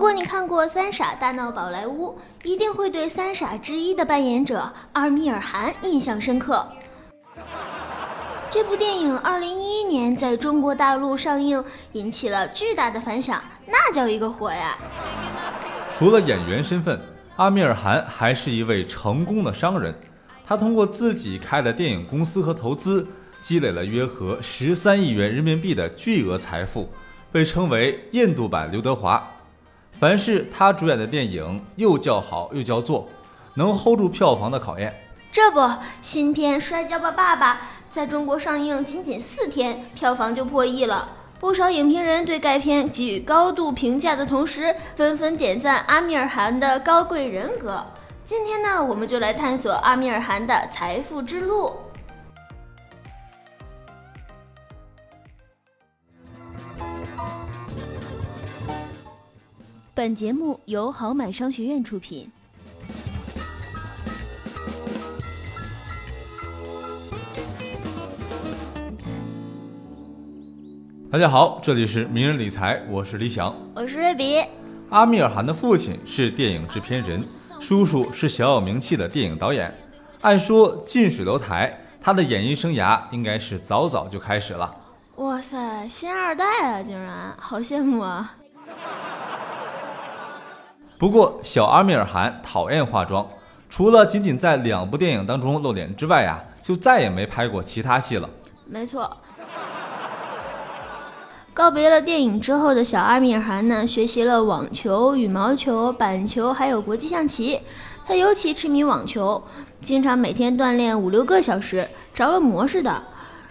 如果你看过《三傻大闹宝莱坞》，一定会对三傻之一的扮演者阿米尔汗印象深刻。这部电影二零一一年在中国大陆上映，引起了巨大的反响，那叫一个火呀！除了演员身份，阿米尔汗还是一位成功的商人。他通过自己开的电影公司和投资，积累了约合十三亿元人民币的巨额财富，被称为“印度版刘德华”。凡是他主演的电影，又叫好又叫座，能 hold 住票房的考验。这不，新片《摔跤吧，爸爸》在中国上映仅仅四天，票房就破亿了。不少影评人对该片给予高度评价的同时，纷纷点赞阿米尔汗的高贵人格。今天呢，我们就来探索阿米尔汗的财富之路。本节目由好买商学院出品。大家好，这里是名人理财，我是李想，我是瑞比。阿米尔汗的父亲是电影制片人，叔叔是小有名气的电影导演。按说近水楼台，他的演艺生涯应该是早早就开始了。哇塞，新二代啊，竟然好羡慕啊！不过，小阿米尔汗讨厌化妆，除了仅仅在两部电影当中露脸之外呀，就再也没拍过其他戏了。没错。告别了电影之后的小阿米尔汗呢，学习了网球、羽毛球、板球，还有国际象棋。他尤其痴迷网球，经常每天锻炼五六个小时，着了魔似的。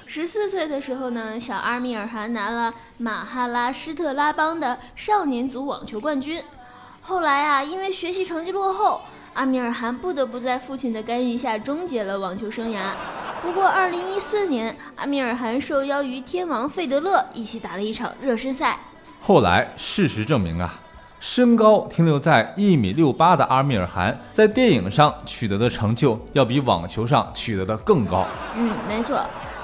十四岁的时候呢，小阿米尔汗拿了马哈拉施特拉邦的少年组网球冠军。后来啊，因为学习成绩落后。阿米尔汗不得不在父亲的干预下终结了网球生涯。不过，2014年，阿米尔汗受邀与天王费德勒一起打了一场热身赛。后来，事实证明啊，身高停留在一米六八的阿米尔汗，在电影上取得的成就要比网球上取得的更高。嗯，没错。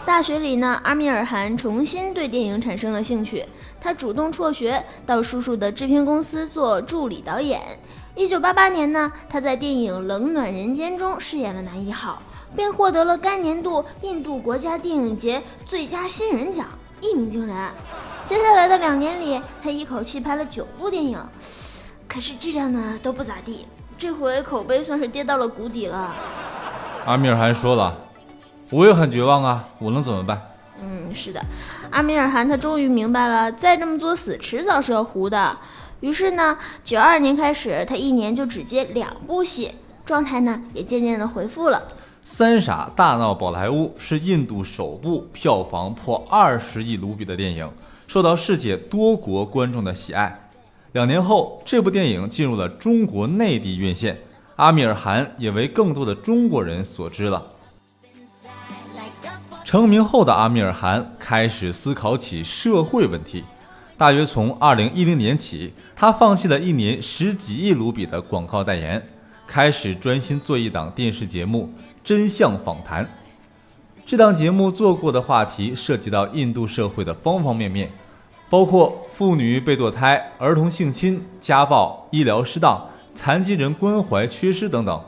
大学里呢，阿米尔汗重新对电影产生了兴趣，他主动辍学，到叔叔的制片公司做助理导演。一九八八年呢，他在电影《冷暖人间》中饰演了男一号，并获得了该年度印度国家电影节最佳新人奖，一鸣惊人。接下来的两年里，他一口气拍了九部电影，可是质量呢都不咋地，这回口碑算是跌到了谷底了。阿米尔汗说了：“我也很绝望啊，我能怎么办？”嗯，是的，阿米尔汗他终于明白了，再这么作死，迟早是要糊的。于是呢，九二年开始，他一年就只接两部戏，状态呢也渐渐的恢复了。《三傻大闹宝莱坞》是印度首部票房破二十亿卢比的电影，受到世界多国观众的喜爱。两年后，这部电影进入了中国内地院线，阿米尔汗也为更多的中国人所知了。成名后的阿米尔汗开始思考起社会问题。大约从二零一零年起，他放弃了一年十几亿卢比的广告代言，开始专心做一档电视节目《真相访谈》。这档节目做过的话题涉及到印度社会的方方面面，包括妇女被堕胎、儿童性侵、家暴、医疗失当、残疾人关怀缺失等等。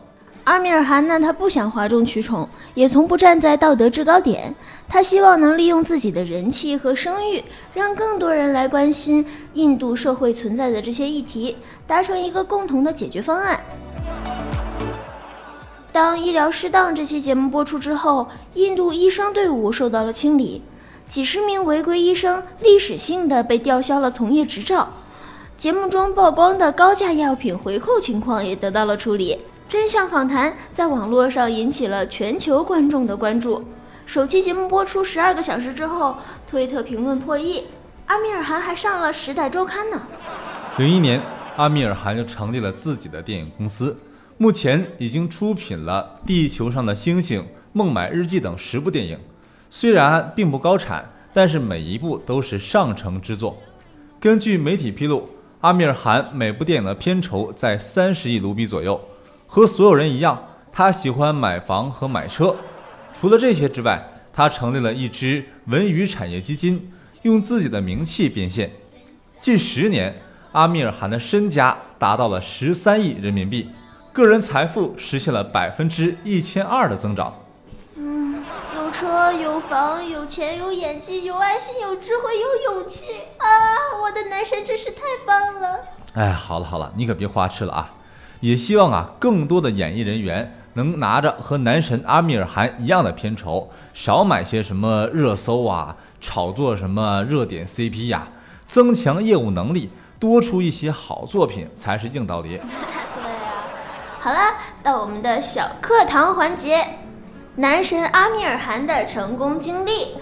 阿米尔汗呢？他不想哗众取宠，也从不站在道德制高点。他希望能利用自己的人气和声誉，让更多人来关心印度社会存在的这些议题，达成一个共同的解决方案。当医疗适当这期节目播出之后，印度医生队伍受到了清理，几十名违规医生历史性的被吊销了从业执照。节目中曝光的高价药品回扣情况也得到了处理。真相访谈在网络上引起了全球观众的关注。首期节目播出十二个小时之后，推特评论破亿。阿米尔汗还上了《时代周刊》呢。零一年，阿米尔汗就成立了自己的电影公司，目前已经出品了《地球上的星星》《孟买日记》等十部电影。虽然并不高产，但是每一部都是上乘之作。根据媒体披露，阿米尔汗每部电影的片酬在三十亿卢比左右。和所有人一样，他喜欢买房和买车。除了这些之外，他成立了一支文娱产业基金，用自己的名气变现。近十年，阿米尔汗的身家达到了十三亿人民币，个人财富实现了百分之一千二的增长。嗯，有车有房有钱有演技有爱心有智慧有勇气啊！我的男神真是太棒了。哎，好了好了，你可别花痴了啊！也希望啊，更多的演艺人员能拿着和男神阿米尔汗一样的片酬，少买些什么热搜啊，炒作什么热点 CP 呀，增强业务能力，多出一些好作品才是硬道理。对啊，好啦，到我们的小课堂环节，男神阿米尔汗的成功经历。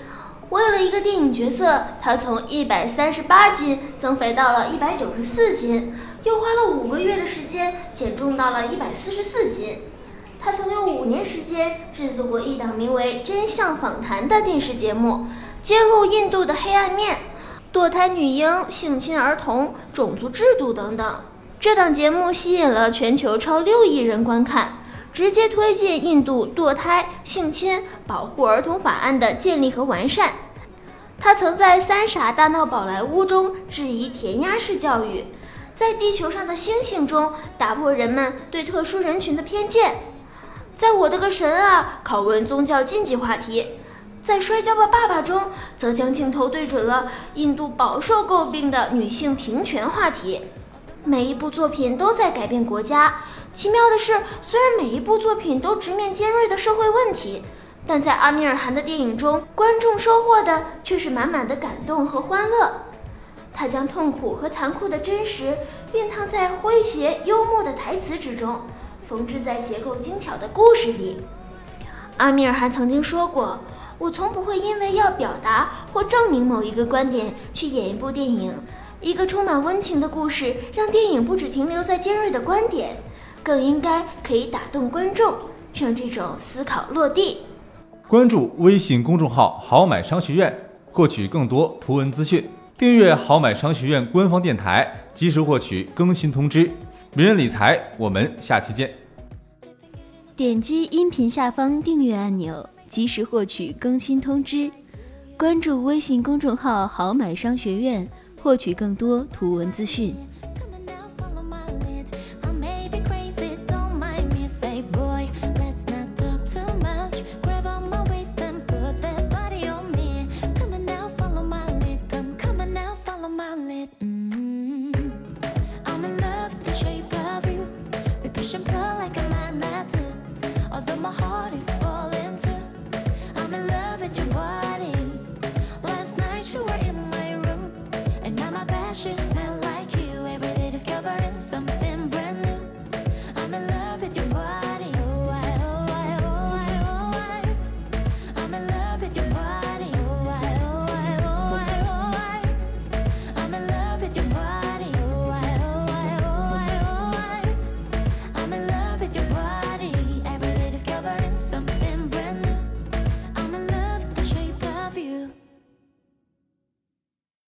为了一个电影角色，他从一百三十八斤增肥到了一百九十四斤，又花了五个月的时间减重到了一百四十四斤。他曾用五年时间制作过一档名为《真相访谈》的电视节目，揭露印度的黑暗面、堕胎女婴、性侵儿童、种族制度等等。这档节目吸引了全球超六亿人观看。直接推进印度堕胎、性侵、保护儿童法案的建立和完善。他曾在《三傻大闹宝莱坞》中质疑填鸭式教育，在《地球上的星星》中打破人们对特殊人群的偏见，在我的个神啊拷问宗教禁忌话题，在《摔跤吧，爸爸》中则将镜头对准了印度饱受诟病的女性平权话题。每一部作品都在改变国家。奇妙的是，虽然每一部作品都直面尖锐的社会问题，但在阿米尔汗的电影中，观众收获的却是满满的感动和欢乐。他将痛苦和残酷的真实熨烫在诙谐幽默的台词之中，缝制在结构精巧的故事里。阿米尔汗曾经说过：“我从不会因为要表达或证明某一个观点去演一部电影。一个充满温情的故事，让电影不只停留在尖锐的观点。”更应该可以打动观众，让这种思考落地。关注微信公众号“好买商学院”，获取更多图文资讯。订阅“好买商学院”官方电台，及时获取更新通知。名人理财，我们下期见。点击音频下方订阅按钮，及时获取更新通知。关注微信公众号“好买商学院”，获取更多图文资讯。you were in my room, and now my bash is